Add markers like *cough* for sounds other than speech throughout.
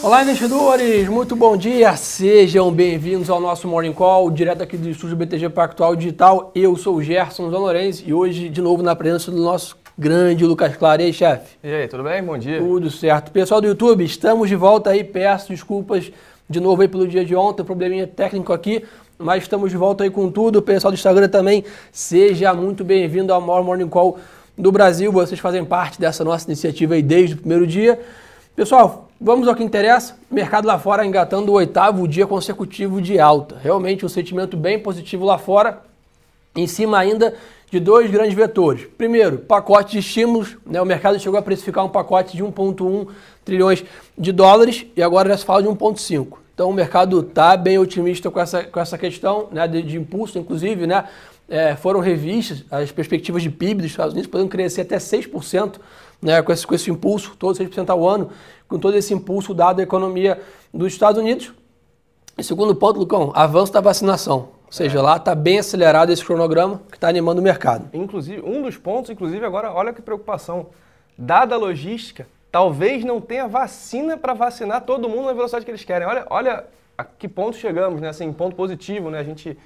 Olá, investidores! Muito bom dia! Sejam bem-vindos ao nosso Morning Call, direto aqui do estúdio BTG Pactual Digital. Eu sou o Gerson Zanorense e hoje, de novo, na presença do nosso grande Lucas Claro. E aí, chefe? E aí, tudo bem? Bom dia. Tudo certo. Pessoal do YouTube, estamos de volta aí. Peço desculpas de novo aí pelo dia de ontem, probleminha técnico aqui, mas estamos de volta aí com tudo. Pessoal do Instagram também, seja muito bem-vindo ao maior Morning Call do Brasil. Vocês fazem parte dessa nossa iniciativa aí desde o primeiro dia. Pessoal, Vamos ao que interessa. Mercado lá fora engatando o oitavo dia consecutivo de alta. Realmente um sentimento bem positivo lá fora, em cima ainda de dois grandes vetores. Primeiro, pacote de estímulos. Né? O mercado chegou a precificar um pacote de 1,1 trilhões de dólares e agora já se fala de 1,5. Então o mercado está bem otimista com essa, com essa questão né? de, de impulso, inclusive, né? É, foram revistas as perspectivas de PIB dos Estados Unidos, podendo crescer até 6% né, com, esse, com esse impulso, todo 6% ao ano, com todo esse impulso dado à economia dos Estados Unidos. E segundo ponto, Lucão, avanço da vacinação. Ou seja, é. lá está bem acelerado esse cronograma que está animando o mercado. Inclusive, um dos pontos, inclusive, agora, olha que preocupação. Dada a logística, talvez não tenha vacina para vacinar todo mundo na velocidade que eles querem. Olha, olha a que ponto chegamos, né? Assim, ponto positivo, né? A gente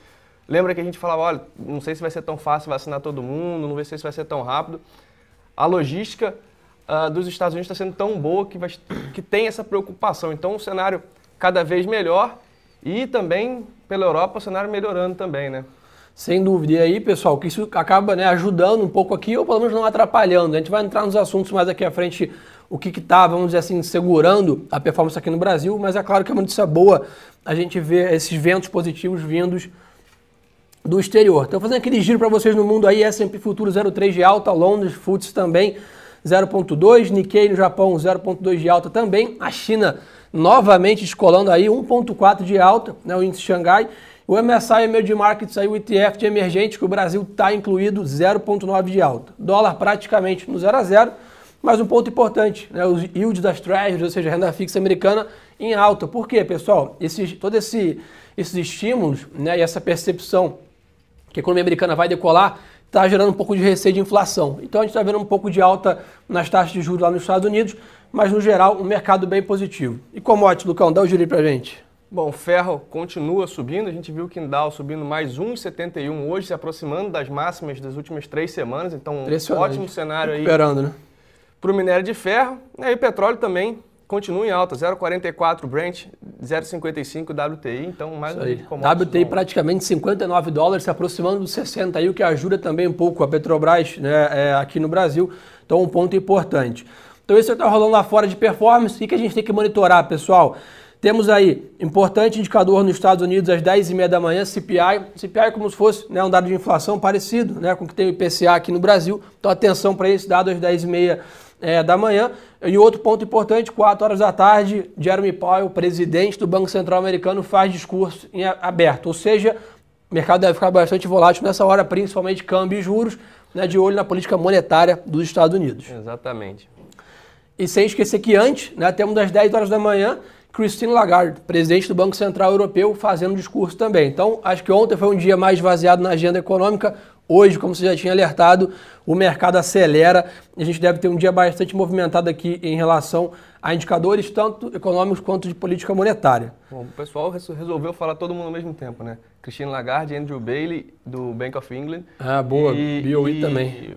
lembra que a gente falava, olha, não sei se vai ser tão fácil vacinar todo mundo, não sei se vai ser tão rápido a logística uh, dos Estados Unidos está sendo tão boa que, vai, que tem essa preocupação. Então, o cenário cada vez melhor e também pela Europa o cenário melhorando também, né? Sem dúvida. E aí, pessoal, que isso acaba né, ajudando um pouco aqui, ou pelo menos não atrapalhando. A gente vai entrar nos assuntos mais aqui à frente, o que está, vamos dizer assim, segurando a performance aqui no Brasil, mas é claro que é uma notícia boa a gente ver esses ventos positivos vindos do exterior. Então, fazendo aquele giro para vocês no mundo aí, S&P Futuro 0,3 de alta, Londres Futs também 0,2, Nikkei no Japão 0,2 de alta também, a China novamente descolando aí 1,4 de alta, né, o índice Xangai, o MSI Emerging Markets aí, o ETF de emergente, que o Brasil está incluído, 0,9 de alta. Dólar praticamente no 0 a 0, mas um ponto importante, né, os yields das treasuries, ou seja, renda fixa americana em alta. Por quê, pessoal? Esses, todo esse, esses estímulos né, e essa percepção que a economia americana vai decolar, está gerando um pouco de receio de inflação. Então a gente está vendo um pouco de alta nas taxas de juros lá nos Estados Unidos, mas no geral um mercado bem positivo. E commodities, Lucão, dá o giro para a gente. Bom, o ferro continua subindo, a gente viu o Kindle subindo mais 1,71 hoje, se aproximando das máximas das últimas três semanas, então um ótimo cenário aí. né? Para o minério de ferro, e o petróleo também continua em alta, 0,44 Brent, 0,55 WTI, então mais um WTI praticamente 59 dólares, se aproximando dos 60 aí, o que ajuda também um pouco a Petrobras né, é, aqui no Brasil, então um ponto importante. Então isso está rolando lá fora de performance, e que a gente tem que monitorar, pessoal? Temos aí importante indicador nos Estados Unidos às 10h30 da manhã, CPI. CPI é como se fosse né, um dado de inflação parecido né, com o que tem o IPCA aqui no Brasil. Então atenção para esse dado às 10h30 é, da manhã. E outro ponto importante, 4 horas da tarde, Jeremy Powell, presidente do Banco Central Americano, faz discurso em aberto. Ou seja, o mercado deve ficar bastante volátil nessa hora, principalmente câmbio e juros, né, de olho na política monetária dos Estados Unidos. Exatamente. E sem esquecer que antes, né, temos às 10 horas da manhã, Christine Lagarde, presidente do Banco Central Europeu, fazendo discurso também. Então, acho que ontem foi um dia mais vaziado na agenda econômica. Hoje, como você já tinha alertado, o mercado acelera e a gente deve ter um dia bastante movimentado aqui em relação a indicadores tanto econômicos quanto de política monetária. Bom, o pessoal resolveu falar todo mundo ao mesmo tempo, né? Christine Lagarde, Andrew Bailey, do Bank of England. Ah, boa. E, BOE e, também.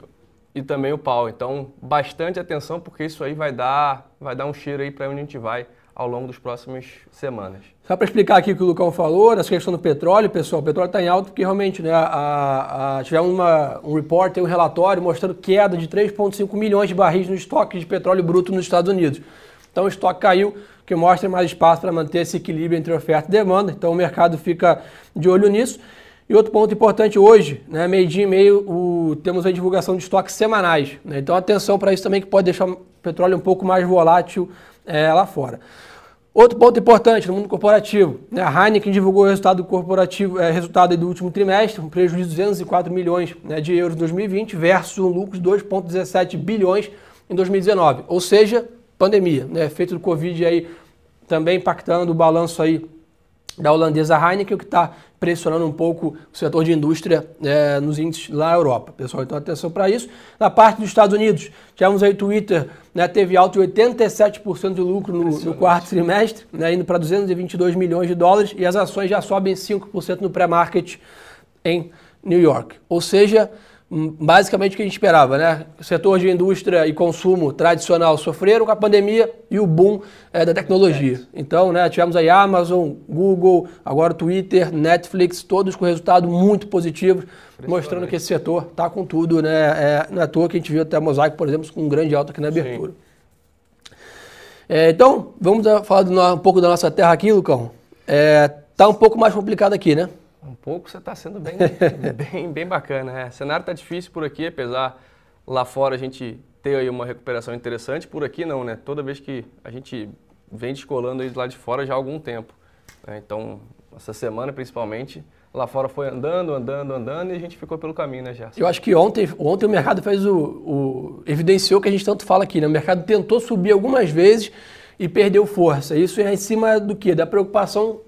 E, e também o Paulo. Então, bastante atenção, porque isso aí vai dar, vai dar um cheiro aí para onde a gente vai ao longo das próximas semanas. Só para explicar aqui o que o Lucão falou, essa questão do petróleo, pessoal, o petróleo está em alta porque realmente né, a, a, tivemos uma, um report, um relatório mostrando queda de 3,5 milhões de barris no estoque de petróleo bruto nos Estados Unidos. Então o estoque caiu, que mostra mais espaço para manter esse equilíbrio entre oferta e demanda, então o mercado fica de olho nisso. E outro ponto importante hoje, né, meio dia e meio, o, temos a divulgação de estoques semanais. Né, então atenção para isso também que pode deixar o petróleo um pouco mais volátil é, lá fora. Outro ponto importante no mundo corporativo, né? a Heineken divulgou o resultado corporativo, é, resultado do último trimestre, um prejuízo de 204 milhões né, de euros em 2020 versus um lucro de 2,17 bilhões em 2019. Ou seja, pandemia, né, efeito do Covid aí também impactando o balanço aí da holandesa Heineken, o que está pressionando um pouco o setor de indústria é, nos índices lá na Europa. Pessoal, então atenção para isso. Na parte dos Estados Unidos, tivemos aí o Twitter, né, teve alto de 87% de lucro no, no, quarto trimestre, né, indo para 222 milhões de dólares, e as ações já sobem 5% no pré-market em New York. Ou seja, basicamente o que a gente esperava, né? O setor de indústria e consumo tradicional sofreram com a pandemia e o boom é, da tecnologia. Então, né, tivemos aí Amazon, Google, agora Twitter, Netflix, todos com resultado muito positivo, mostrando que esse setor está com tudo, né? É, não é à toa que a gente viu até a Mosaic, por exemplo, com um grande alto aqui na abertura. É, então, vamos falar do, um pouco da nossa terra aqui, Lucão. É, tá um pouco mais complicado aqui, né? Um pouco você está sendo bem, *laughs* bem, bem bacana. É. O cenário está difícil por aqui, apesar lá fora a gente ter aí uma recuperação interessante. Por aqui não, né? Toda vez que a gente vem descolando aí lá de fora já há algum tempo. Né? Então, essa semana principalmente, lá fora foi andando, andando, andando e a gente ficou pelo caminho, né, Gerson? Eu acho que ontem, ontem o mercado fez o, o, evidenciou que a gente tanto fala aqui, né? O mercado tentou subir algumas vezes e perdeu força. Isso é em cima do quê? Da preocupação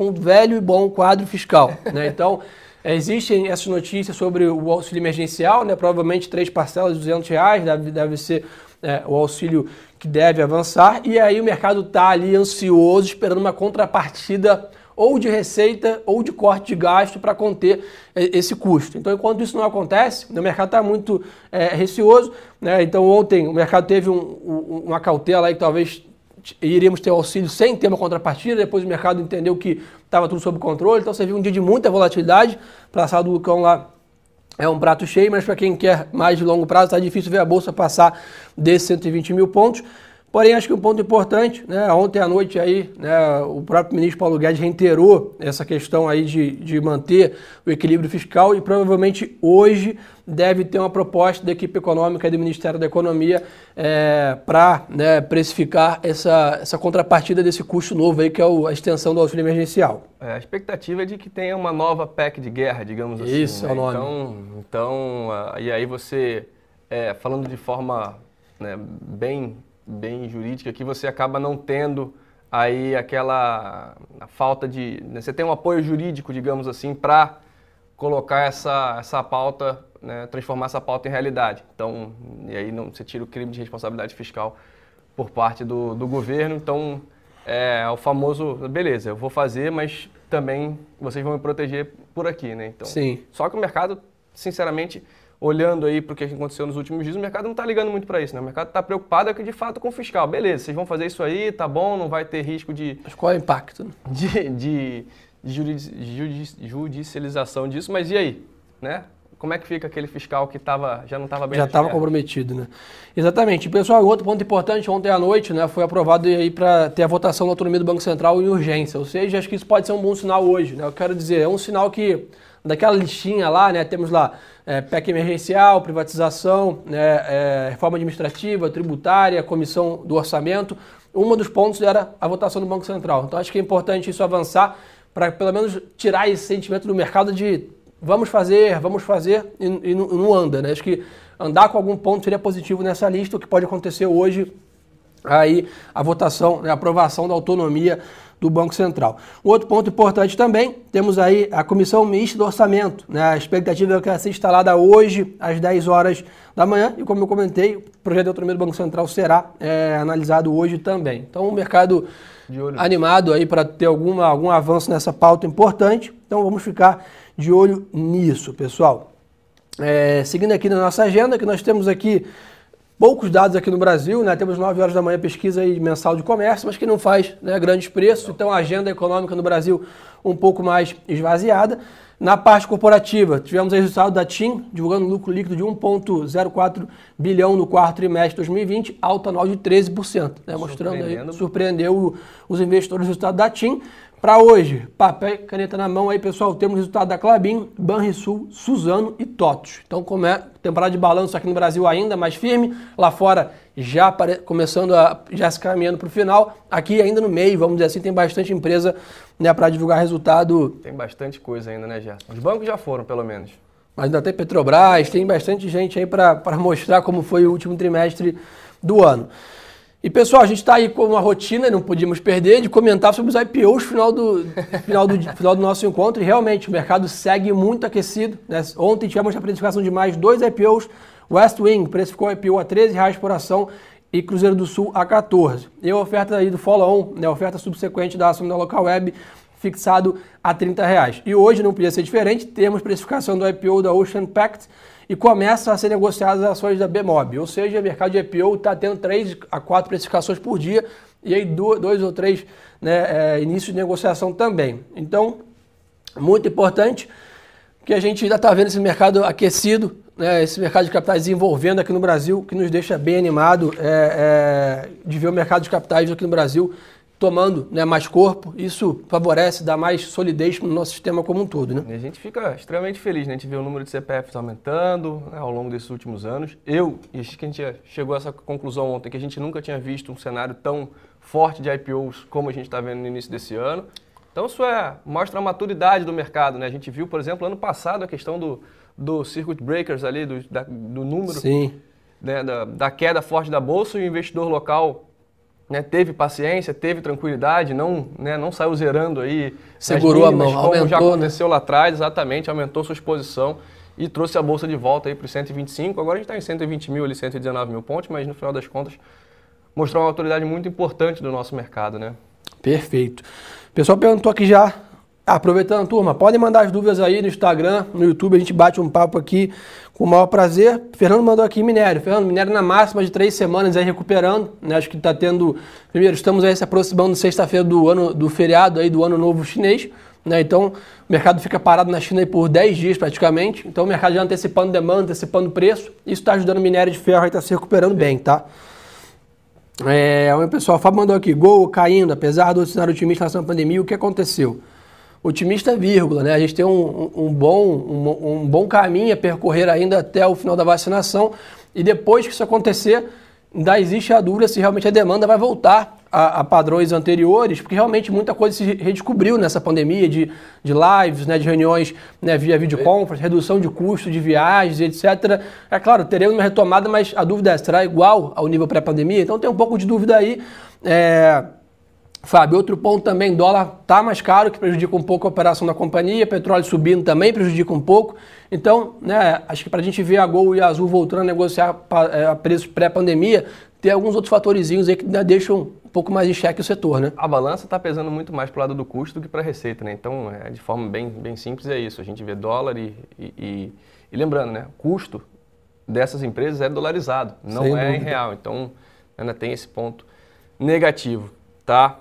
com o velho e bom quadro fiscal. Né? Então, existem essas notícias sobre o auxílio emergencial, né? provavelmente três parcelas de 200 reais, deve, deve ser é, o auxílio que deve avançar, e aí o mercado está ali ansioso, esperando uma contrapartida ou de receita ou de corte de gasto para conter é, esse custo. Então, enquanto isso não acontece, o mercado está muito é, receoso. Né? Então, ontem o mercado teve um, um, uma cautela aí que talvez iríamos ter auxílio sem ter uma contrapartida, depois o mercado entendeu que estava tudo sob controle, então você viu um dia de muita volatilidade, para a do Lucão lá é um prato cheio, mas para quem quer mais de longo prazo, está difícil ver a Bolsa passar desses 120 mil pontos. Porém, acho que um ponto importante, né, ontem à noite aí, né, o próprio ministro Paulo Guedes reiterou essa questão aí de, de manter o equilíbrio fiscal e provavelmente hoje deve ter uma proposta da equipe econômica do Ministério da Economia é, para né, precificar essa, essa contrapartida desse custo novo aí, que é o, a extensão do auxílio emergencial. É, a expectativa é de que tenha uma nova PEC de guerra, digamos assim. Isso, né? é o nome. Então, então e aí você, é, falando de forma né, bem bem jurídica que você acaba não tendo aí aquela falta de. Né, você tem um apoio jurídico, digamos assim, para colocar essa, essa pauta, né, transformar essa pauta em realidade. Então, e aí não, você tira o crime de responsabilidade fiscal por parte do, do governo. Então, é o famoso, beleza, eu vou fazer, mas também vocês vão me proteger por aqui, né? Então, Sim. Só que o mercado, sinceramente, olhando aí para o que aconteceu nos últimos dias, o mercado não está ligando muito para isso, né? O mercado está preocupado aqui de fato com o fiscal. Beleza, vocês vão fazer isso aí, tá bom, não vai ter risco de. Mas qual é o impacto? Né? *laughs* De, de, de judicialização disso, mas e aí? Né? Como é que fica aquele fiscal que tava, já não estava bem Já estava comprometido, né? Exatamente. Pessoal, outro ponto importante, ontem à noite, né, foi aprovado aí para ter a votação da autonomia do Banco Central em urgência. Ou seja, acho que isso pode ser um bom sinal hoje, né? Eu quero dizer, é um sinal que daquela listinha lá, né, temos lá é, PEC emergencial, privatização, né, é, reforma administrativa, tributária, comissão do orçamento. Um dos pontos era a votação do Banco Central. Então acho que é importante isso avançar para pelo menos tirar esse sentimento do mercado de vamos fazer, vamos fazer e, e não, não anda. Né? Acho que andar com algum ponto seria positivo nessa lista, o que pode acontecer hoje aí a votação, né, a aprovação da autonomia do Banco Central. Um outro ponto importante também, temos aí a Comissão Mista do Orçamento. Né? A expectativa é que ela seja instalada hoje, às 10 horas da manhã, e como eu comentei, o projeto de autonomia do Banco Central será é, analisado hoje também. Então, o mercado animado aí para ter alguma, algum avanço nessa pauta importante. Então, vamos ficar de olho nisso, pessoal. É, seguindo aqui na nossa agenda, que nós temos aqui poucos dados aqui no Brasil, né? Temos 9 horas da manhã pesquisa mensal de comércio, mas que não faz né, grandes preços. Então a agenda econômica no Brasil um pouco mais esvaziada. Na parte corporativa, tivemos o resultado da TIM, divulgando um lucro líquido de 1,04 bilhão no quarto trimestre de 2020, alta anual de 13%, né, mostrando aí, surpreendeu os investidores o resultado da TIM. Para hoje, papel e caneta na mão aí, pessoal, temos o resultado da Clabin, Banrisul, Suzano e TOTUS. Então, como é temporada de balanço aqui no Brasil ainda mais firme, lá fora já começando a já se caminhando para o final, aqui ainda no meio, vamos dizer assim, tem bastante empresa né, para divulgar resultado. Tem bastante coisa ainda, né, Gerson? Os bancos já foram, pelo menos. Mas ainda tem Petrobras, tem bastante gente aí para mostrar como foi o último trimestre do ano. E pessoal, a gente está aí com uma rotina, não podíamos perder, de comentar sobre os IPOs final do, final do, *laughs* final do nosso encontro. E realmente, o mercado segue muito aquecido. Né? Ontem tivemos a precificação de mais dois IPOs. West Wing precificou o IPO a 13 reais por ação e Cruzeiro do Sul a 14. E a oferta aí do follow-on, né? a oferta subsequente da ação da Local Web, fixado a 30 reais. E hoje não podia ser diferente, temos precificação do IPO da Ocean Pact e começam a ser negociadas as ações da Bmob. Ou seja, o mercado de IPO está tendo 3 a 4 precificações por dia e aí dois ou três né, é, inícios de negociação também. Então, muito importante que a gente ainda está vendo esse mercado aquecido, né, esse mercado de capitais desenvolvendo aqui no Brasil, que nos deixa bem animado é, é, de ver o mercado de capitais aqui no Brasil tomando né, mais corpo, isso favorece, dá mais solidez no nosso sistema como um todo. Né? E a gente fica extremamente feliz, né? a gente vê o número de CPFs aumentando né, ao longo desses últimos anos. Eu, e acho que a gente chegou a essa conclusão ontem, que a gente nunca tinha visto um cenário tão forte de IPOs como a gente está vendo no início desse ano. Então isso é, mostra a maturidade do mercado. Né? A gente viu, por exemplo, ano passado a questão do, do circuit breakers ali, do, da, do número né, da, da queda forte da bolsa e o investidor local né, teve paciência, teve tranquilidade, não, né, não saiu zerando aí. Segurou mínimas, a mão, como aumentou, já aconteceu né? lá atrás, exatamente, aumentou sua exposição e trouxe a bolsa de volta aí para os 125. Agora a gente está em 120 mil, ali, 119 mil pontos, mas no final das contas mostrou uma autoridade muito importante do nosso mercado, né? Perfeito. O pessoal perguntou aqui já Aproveitando, turma, podem mandar as dúvidas aí no Instagram, no YouTube, a gente bate um papo aqui com o maior prazer. Fernando mandou aqui minério. Fernando, minério na máxima de três semanas aí recuperando. Né? Acho que está tendo. Primeiro, estamos aí se aproximando sexta-feira do ano do feriado aí do ano novo chinês. Né? Então, o mercado fica parado na China por 10 dias praticamente. Então, o mercado já antecipando demanda, antecipando preço. Isso está ajudando o minério de ferro a estar tá se recuperando bem, tá? É, o pessoal, o Fábio mandou aqui, gol caindo, apesar do cenário otimista à pandemia, o que aconteceu? Otimista, vírgula, né? A gente tem um, um bom, um, um, bom caminho a percorrer ainda até o final da vacinação e depois que isso acontecer, ainda existe a dúvida se realmente a demanda vai voltar a, a padrões anteriores, porque realmente muita coisa se redescobriu nessa pandemia de, de lives, né, de reuniões né, via videoconference, redução de custo de viagens, etc. É claro, teremos uma retomada, mas a dúvida é, será igual ao nível pré-pandemia? Então tem um pouco de dúvida aí. É, Fábio, outro ponto também, dólar está mais caro, que prejudica um pouco a operação da companhia, petróleo subindo também prejudica um pouco. Então, né, acho que para a gente ver a Gol e a Azul voltando a negociar é, a preços pré-pandemia, tem alguns outros fatorizinhos aí que deixam um pouco mais em xeque o setor, né? A balança está pesando muito mais para o lado do custo do que para a receita, né? Então, é, de forma bem, bem simples é isso. A gente vê dólar e, e, e, e lembrando, né? O custo dessas empresas é dolarizado, não Sem é dúvida. em real. Então, ainda tem esse ponto negativo, tá?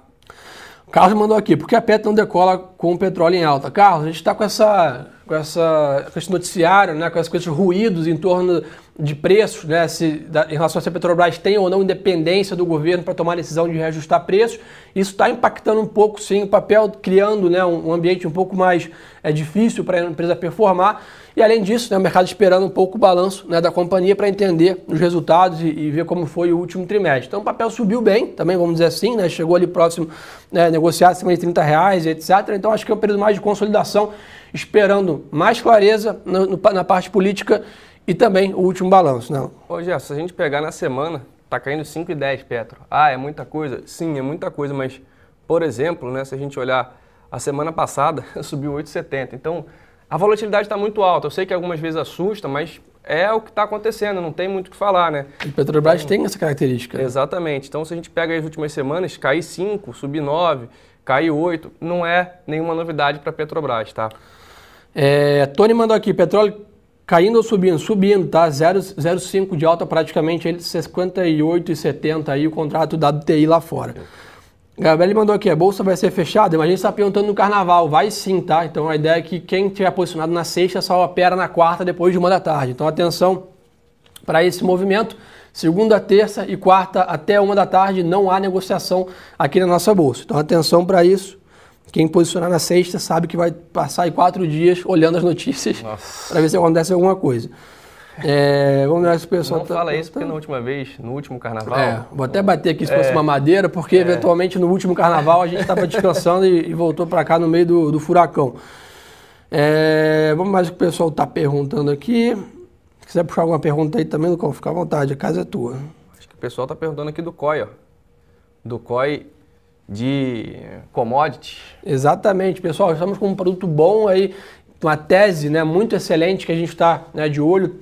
Carlos mandou aqui, por que a Petro não decola com o petróleo em alta? Carlos, a gente está com essa, com essa com esse noticiário, né, com, esses ruídos em torno de preços, né, se, da, em relação a se a Petrobras tem ou não independência do governo para tomar a decisão de reajustar preços. Isso está impactando um pouco, sim, o papel, criando né, um, um ambiente um pouco mais é, difícil para a empresa performar. E além disso, né, o mercado esperando um pouco o balanço né, da companhia para entender os resultados e, e, ver como foi o último trimestre. Então o papel subiu bem, também vamos dizer assim, né, chegou ali próximo, né, negociar acima de 30 reais, etc. Então acho que é um período mais de consolidação, esperando mais clareza no, no, na parte política e também o último balanço. Né? Ô Gerson, se a gente pegar na semana, está caindo 5,10 Petro. Ah, é muita coisa? Sim, é muita coisa, mas, por exemplo, né, se a gente olhar a semana passada, *laughs* subiu 8,70. Então, a volatilidade está muito alta. Eu sei que algumas vezes assusta, mas é o que está acontecendo, não tem muito o que falar, né? E Petrobras então, tem essa característica. Exatamente. Então, se a gente pega as últimas semanas, cair 5, subir 9, cair 8, não é nenhuma novidade para a Petrobras, tá? É, Tony mandou aqui, petróleo caindo ou subindo? Subindo, tá? 0,5 de alta praticamente, ele 58,70 aí o contrato da WTI lá fora. Gabriel mandou aqui, a bolsa vai ser fechada? Imagina você está perguntando no carnaval. Vai sim, tá? Então a ideia é que quem tiver posicionado na sexta só opera na quarta depois de uma da tarde. Então atenção para esse movimento. Segunda, terça e quarta até uma da tarde não há negociação aqui na nossa bolsa. Então atenção para isso. Quem posicionar na sexta sabe que vai passar aí quatro dias olhando as notícias *laughs* para ver se acontece alguma coisa. É, vamos ver se o pessoal Não tá, fala isso porque na última vez, no último carnaval. É, vou até bater aqui se fosse é, uma madeira, porque é. eventualmente no último carnaval a gente estava *laughs* descansando e, e, voltou para cá no meio do, do furacão. É, vamos mais o que o pessoal está perguntando aqui. Se quiser puxar alguma pergunta aí também, Lucão, fica à vontade, a casa é tua. Acho que o pessoal está perguntando aqui do COI, ó. do COI de commodities. Exatamente, pessoal. Estamos com um produto bom aí, uma tese né, muito excelente que a gente está né, de olho.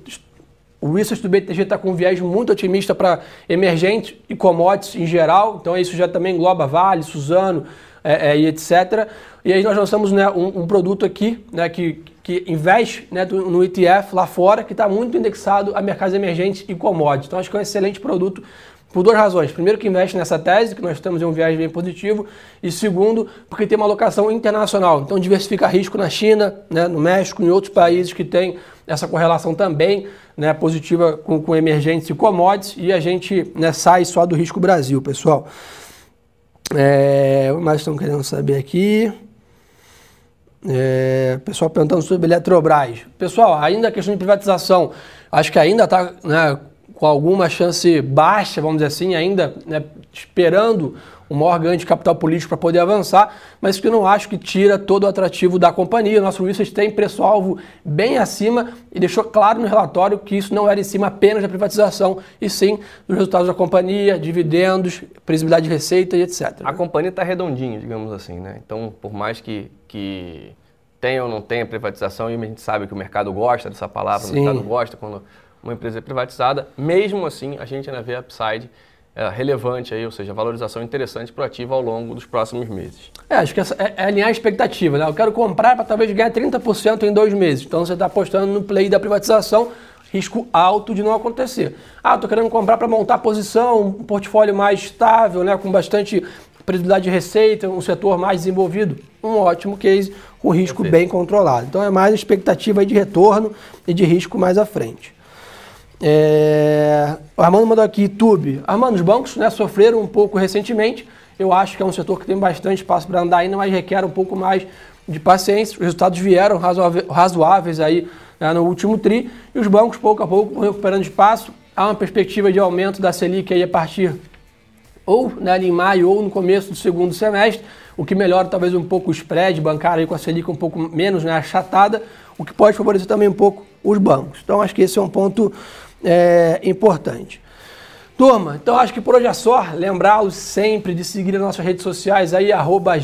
O research do BTG está com um viés muito otimista para emergentes e commodities em geral, então isso já também engloba Vale, Suzano é, é, e etc. E aí nós lançamos né, um, um, produto aqui né, que, que investe né, no ETF lá fora, que está muito indexado a mercados emergentes e commodities. Então acho que é um excelente produto por duas razões. Primeiro, que investe nessa tese, que nós temos um viés bem positivo. E segundo, porque tem uma alocação internacional. Então, diversifica risco na China, né, no México, em outros países que têm essa correlação também né, positiva com, com emergentes e commodities. E a gente né, sai só do risco Brasil, pessoal. É, mais estão querendo saber aqui. É, pessoal perguntando sobre Eletrobras. Pessoal, ainda a questão de privatização, acho que ainda está né, com alguma chance baixa, vamos dizer assim, ainda né, esperando um maior ganho de capital político para poder avançar, mas que eu não acho que tira todo o atrativo da companhia. Nosso research tem preço-alvo bem acima e deixou claro no relatório que isso não era em cima apenas da privatização, e sim dos resultados da companhia, dividendos, previsibilidade de receita e etc. A companhia está redondinha, digamos assim, né? Então, por mais que, que tenha ou não tenha privatização, e a gente sabe que o mercado gosta dessa palavra, sim. o mercado gosta quando uma empresa privatizada, mesmo assim a gente ainda vê upside é, relevante aí, ou seja, valorização interessante para o ativo ao longo dos próximos meses. É, acho que essa é, é alinhar a expectativa, né? Eu quero comprar para talvez ganhar 30% em dois meses. Então você está apostando no play da privatização, risco alto de não acontecer. Ah, estou querendo comprar para montar posição, um portfólio mais estável, né, com bastante previsibilidade de receita, um setor mais desenvolvido. Um ótimo case com risco Perfeito. bem controlado. Então é mais expectativa de retorno e de risco mais à frente. É... O Armando mandou aqui, YouTube. Armando, os bancos né, sofreram um pouco recentemente. Eu acho que é um setor que tem bastante espaço para andar ainda, mas requer um pouco mais de paciência. Os resultados vieram razoáveis aí né, no último TRI e os bancos, pouco a pouco, vão recuperando espaço. Há uma perspectiva de aumento da Selic aí a partir ou né, em maio ou no começo do segundo semestre, o que melhora talvez um pouco o spread bancário aí com a Selic um pouco menos né, achatada, o que pode favorecer também um pouco os bancos. Então acho que esse é um ponto é, importante. Turma, então acho que por hoje é só. Lembrá-los sempre de seguir as nossas redes sociais aí, arroba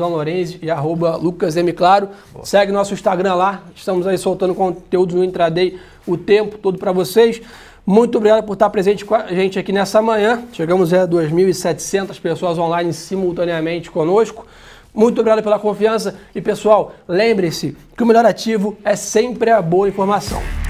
Lorenzi e arroba Lucas M. Claro. Boa. Segue nosso Instagram lá. Estamos aí soltando conteúdo no intraday o tempo todo para vocês. Muito obrigado por estar presente com a gente aqui nessa manhã. Chegamos a 2.700 pessoas online simultaneamente conosco. Muito obrigado pela confiança e pessoal, lembre-se que o melhor ativo é sempre a boa informação.